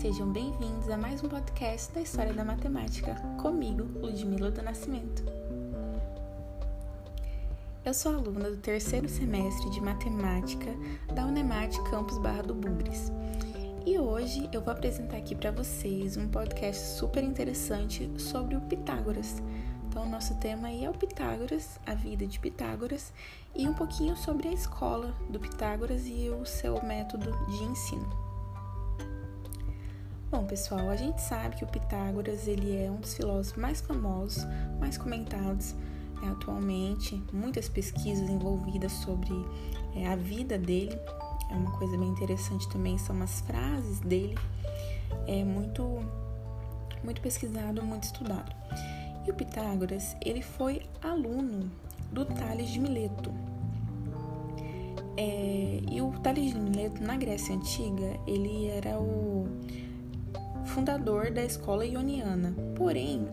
Sejam bem-vindos a mais um podcast da História da Matemática, comigo, Ludmila do Nascimento. Eu sou aluna do terceiro semestre de Matemática da Unemate Campus Barra do Bugres. E hoje eu vou apresentar aqui para vocês um podcast super interessante sobre o Pitágoras. Então, nosso tema aí é o Pitágoras, a vida de Pitágoras e um pouquinho sobre a escola do Pitágoras e o seu método de ensino. Bom, pessoal, a gente sabe que o Pitágoras ele é um dos filósofos mais famosos, mais comentados é, atualmente. Muitas pesquisas envolvidas sobre é, a vida dele. É uma coisa bem interessante também são as frases dele. É muito muito pesquisado, muito estudado. E o Pitágoras ele foi aluno do Tales de Mileto. É, e o Tales de Mileto na Grécia antiga ele era o fundador da escola ioniana. Porém,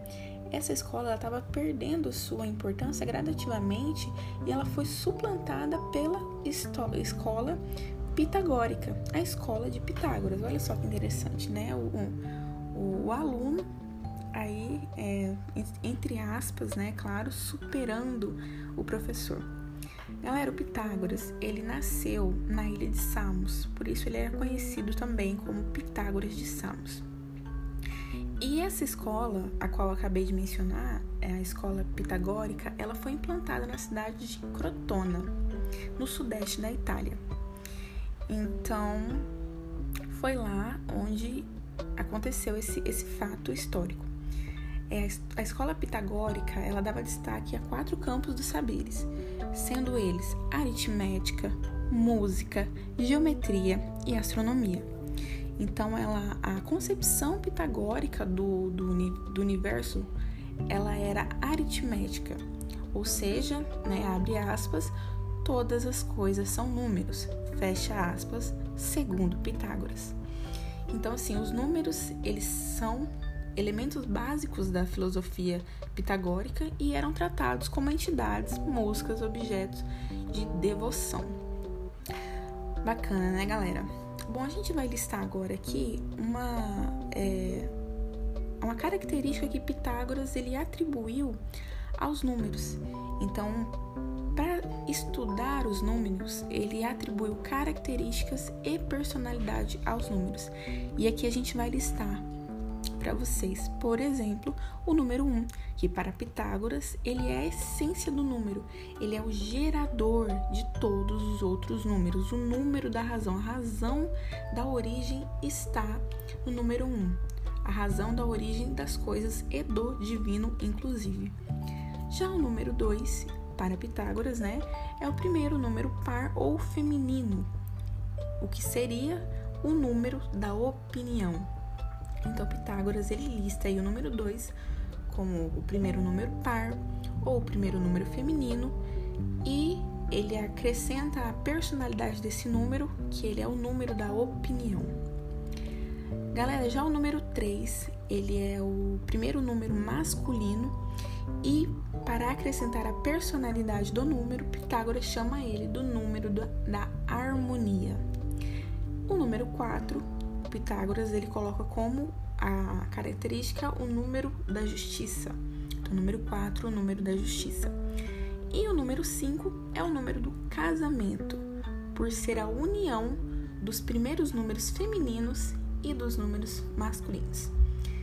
essa escola estava perdendo sua importância gradativamente e ela foi suplantada pela escola pitagórica, a escola de Pitágoras. Olha só que interessante, né? O, o, o aluno aí, é, entre aspas, né, claro, superando o professor. Galera, o Pitágoras, ele nasceu na ilha de Samos, por isso ele é conhecido também como Pitágoras de Samos. E essa escola, a qual acabei de mencionar, é a escola pitagórica, ela foi implantada na cidade de Crotona, no sudeste da Itália. Então, foi lá onde aconteceu esse, esse fato histórico. É, a escola pitagórica ela dava destaque a quatro campos dos saberes, sendo eles aritmética, música, geometria e astronomia. Então, ela, a concepção pitagórica do, do, do universo, ela era aritmética, ou seja, né, abre aspas, todas as coisas são números, fecha aspas, segundo Pitágoras. Então, assim, os números, eles são elementos básicos da filosofia pitagórica e eram tratados como entidades, músicas, objetos de devoção. Bacana, né, galera? Bom, a gente vai listar agora aqui uma, é, uma característica que Pitágoras ele atribuiu aos números. Então, para estudar os números, ele atribuiu características e personalidade aos números. E aqui a gente vai listar para vocês. Por exemplo, o número 1, que para Pitágoras, ele é a essência do número. Ele é o gerador de todos os outros números, o número da razão. A razão da origem está no número 1. A razão da origem das coisas e do divino, inclusive. Já o número 2, para Pitágoras, né, é o primeiro número par ou feminino, o que seria o número da opinião. Então, Pitágoras ele lista aí o número 2 como o primeiro número par ou o primeiro número feminino e ele acrescenta a personalidade desse número, que ele é o número da opinião. Galera, já o número 3, ele é o primeiro número masculino e para acrescentar a personalidade do número, Pitágoras chama ele do número da, da harmonia. O número 4 Pitágoras ele coloca como a característica o número da justiça. Então, número 4, o número da justiça. E o número 5 é o número do casamento, por ser a união dos primeiros números femininos e dos números masculinos.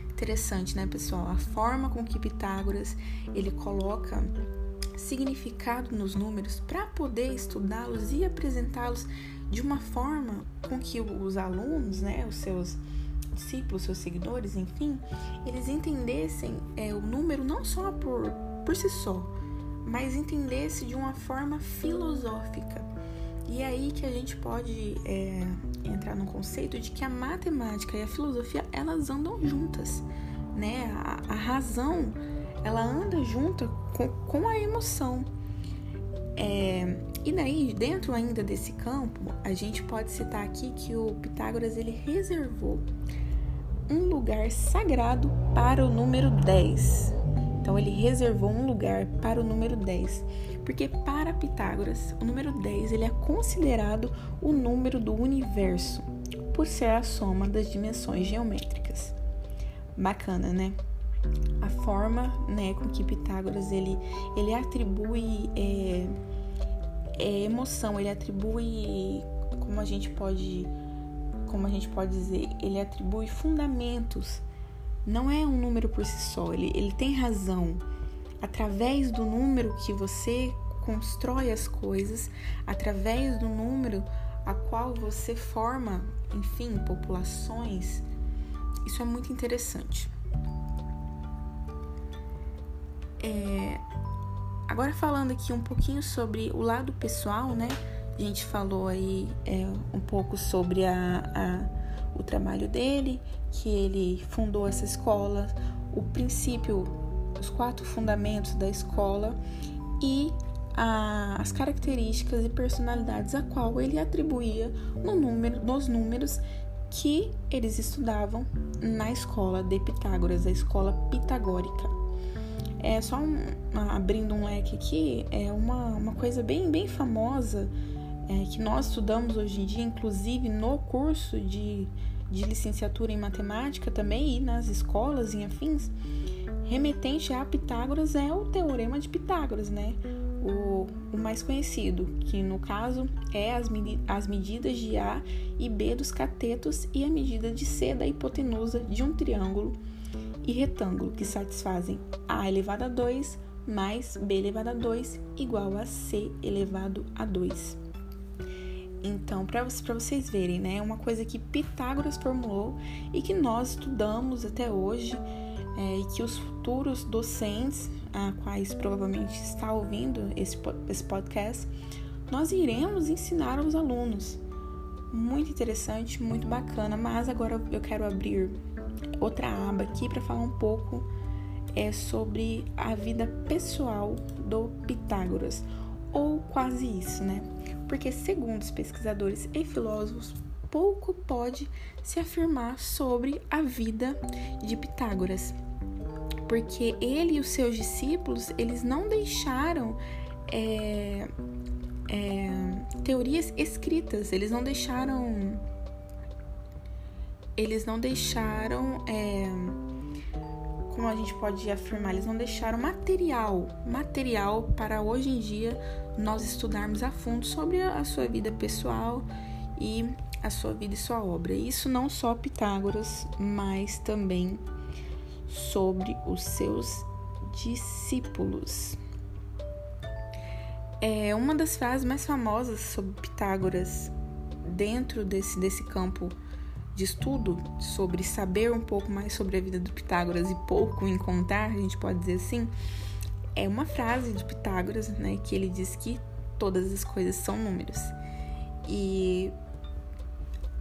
Interessante, né, pessoal? A forma com que Pitágoras ele coloca significado nos números para poder estudá-los e apresentá-los de uma forma com que os alunos, né, os seus discípulos, seus seguidores, enfim, eles entendessem é, o número não só por, por si só, mas entendesse de uma forma filosófica. E é aí que a gente pode é, entrar no conceito de que a matemática e a filosofia elas andam juntas, né? A, a razão ela anda junto com, com a emoção. É, e daí, dentro ainda desse campo, a gente pode citar aqui que o Pitágoras ele reservou um lugar sagrado para o número 10. Então ele reservou um lugar para o número 10, porque para Pitágoras, o número 10 ele é considerado o número do universo, por ser a soma das dimensões geométricas. Bacana, né? A forma, né, com que Pitágoras ele, ele atribui é, é, emoção, ele atribui, como a gente pode, como a gente pode dizer, ele atribui fundamentos. Não é um número por si só, ele, ele tem razão. Através do número que você constrói as coisas, através do número a qual você forma, enfim, populações, isso é muito interessante. É, agora falando aqui um pouquinho sobre o lado pessoal, né? A gente falou aí é, um pouco sobre a, a, o trabalho dele, que ele fundou essa escola, o princípio, os quatro fundamentos da escola e a, as características e personalidades a qual ele atribuía no número, nos números que eles estudavam na escola de Pitágoras, a escola pitagórica. É só um, abrindo um leque aqui, é uma, uma coisa bem, bem famosa é, que nós estudamos hoje em dia, inclusive no curso de, de licenciatura em matemática também e nas escolas e afins, remetente a Pitágoras é o teorema de Pitágoras, né? o, o mais conhecido, que no caso é as, as medidas de A e B dos catetos e a medida de C da hipotenusa de um triângulo e retângulo, que satisfazem A elevado a 2 mais B elevado a 2 igual a C elevado a 2. Então, para vocês verem, né, é uma coisa que Pitágoras formulou e que nós estudamos até hoje é, e que os futuros docentes a quais provavelmente está ouvindo esse, esse podcast, nós iremos ensinar aos alunos. Muito interessante, muito bacana, mas agora eu quero abrir outra aba aqui para falar um pouco é, sobre a vida pessoal do Pitágoras, ou quase isso, né? Porque, segundo os pesquisadores e filósofos, pouco pode se afirmar sobre a vida de Pitágoras. Porque ele e os seus discípulos eles não deixaram é, é, teorias escritas, eles não deixaram eles não deixaram é, como a gente pode afirmar, eles não deixaram material, material para hoje em dia nós estudarmos a fundo sobre a, sua vida pessoal e a sua vida e sua obra. Isso não só Pitágoras, mas também sobre os seus discípulos. É uma das frases mais famosas sobre Pitágoras dentro desse, desse campo de estudo sobre saber um pouco mais sobre a vida do Pitágoras e pouco em contar, a gente pode dizer assim, é uma frase de Pitágoras, né, que ele diz que todas as coisas são números. E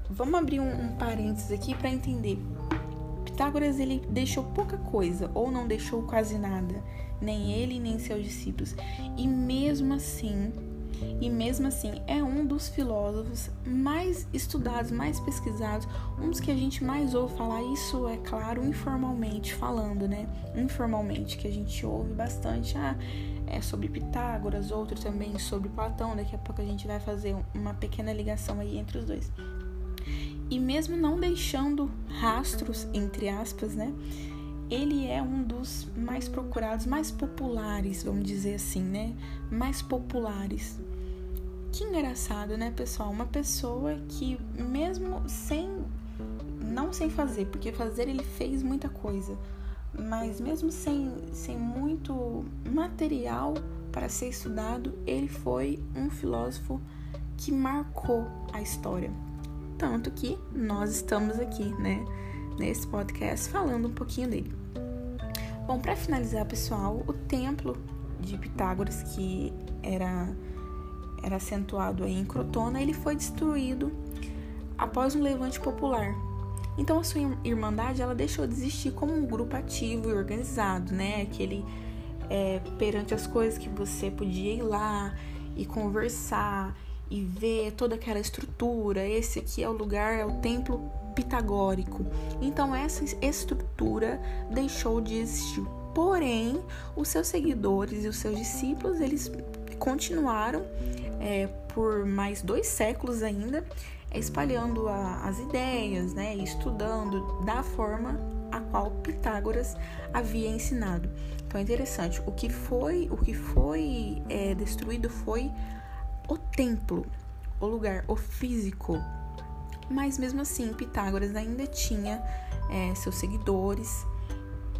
vamos abrir um, um parênteses aqui para entender Pitágoras ele deixou pouca coisa ou não deixou quase nada, nem ele nem seus discípulos. E mesmo assim, e mesmo assim é um dos filósofos mais estudados, mais pesquisados, um dos que a gente mais ouve falar isso é claro informalmente falando, né? Informalmente que a gente ouve bastante ah, é sobre Pitágoras, outro também sobre Platão. Daqui a pouco a gente vai fazer uma pequena ligação aí entre os dois e mesmo não deixando rastros, entre aspas, né? Ele é um dos mais procurados, mais populares, vamos dizer assim, né? Mais populares. Que engraçado, né, pessoal? Uma pessoa que, mesmo sem. Não sem fazer, porque fazer ele fez muita coisa, mas mesmo sem, sem muito material para ser estudado, ele foi um filósofo que marcou a história. Tanto que nós estamos aqui, né, nesse podcast falando um pouquinho dele. Bom, para finalizar, pessoal, o templo de Pitágoras, que era, era acentuado em Crotona, ele foi destruído após um levante popular. Então a sua irmandade ela deixou de existir como um grupo ativo e organizado, né? Aquele é, perante as coisas que você podia ir lá e conversar e ver toda aquela estrutura. Esse aqui é o lugar, é o templo pitagórico. Então essa estrutura deixou de existir. Porém, os seus seguidores e os seus discípulos eles continuaram é, por mais dois séculos ainda espalhando a, as ideias, né, estudando da forma a qual Pitágoras havia ensinado. Então é interessante. O que foi, o que foi é, destruído foi o templo, o lugar, o físico. Mas mesmo assim, Pitágoras ainda tinha é, seus seguidores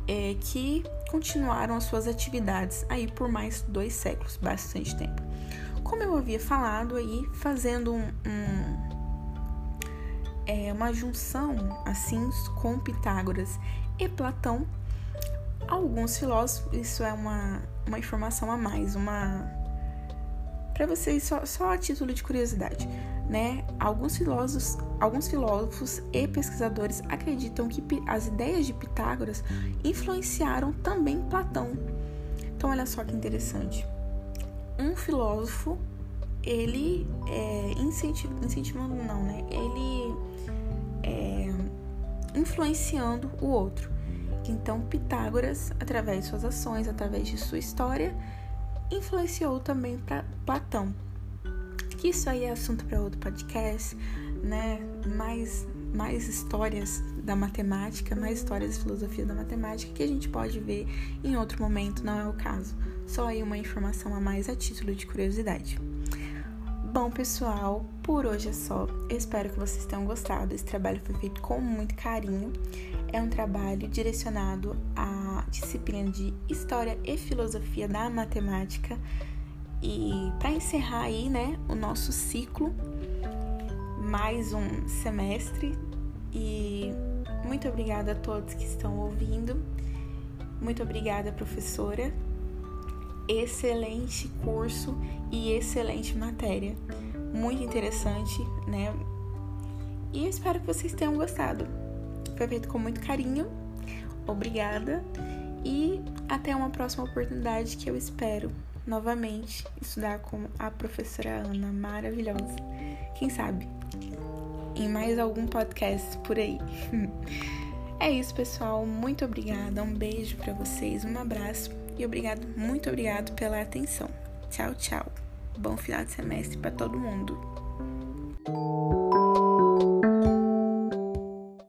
é, que continuaram as suas atividades aí por mais dois séculos, bastante tempo. Como eu havia falado aí, fazendo um, um é, uma junção assim com Pitágoras e Platão, alguns filósofos, isso é uma, uma informação a mais, uma para vocês só, só a título de curiosidade, né? Alguns filósofos, alguns filósofos e pesquisadores acreditam que as ideias de Pitágoras influenciaram também Platão. Então olha só que interessante. Um filósofo ele é, incentivando não, né? Ele é, influenciando o outro. Então, Pitágoras, através de suas ações, através de sua história, influenciou também para Platão. Que isso aí é assunto para outro podcast, né? Mais, mais histórias da matemática, mais histórias de filosofia da matemática que a gente pode ver em outro momento, não é o caso. Só aí uma informação a mais a título de curiosidade. Bom, pessoal, por hoje é só. Espero que vocês tenham gostado. Esse trabalho foi feito com muito carinho. É um trabalho direcionado à disciplina de História e Filosofia da Matemática. E para encerrar aí, né, o nosso ciclo, mais um semestre. E muito obrigada a todos que estão ouvindo. Muito obrigada, professora excelente curso e excelente matéria. Muito interessante, né? E eu espero que vocês tenham gostado. Foi feito com muito carinho. Obrigada. E até uma próxima oportunidade que eu espero novamente estudar com a professora Ana, maravilhosa. Quem sabe? Em mais algum podcast por aí. É isso, pessoal. Muito obrigada. Um beijo para vocês, um abraço e obrigado, muito obrigado pela atenção. Tchau, tchau. Bom final de semestre para todo mundo.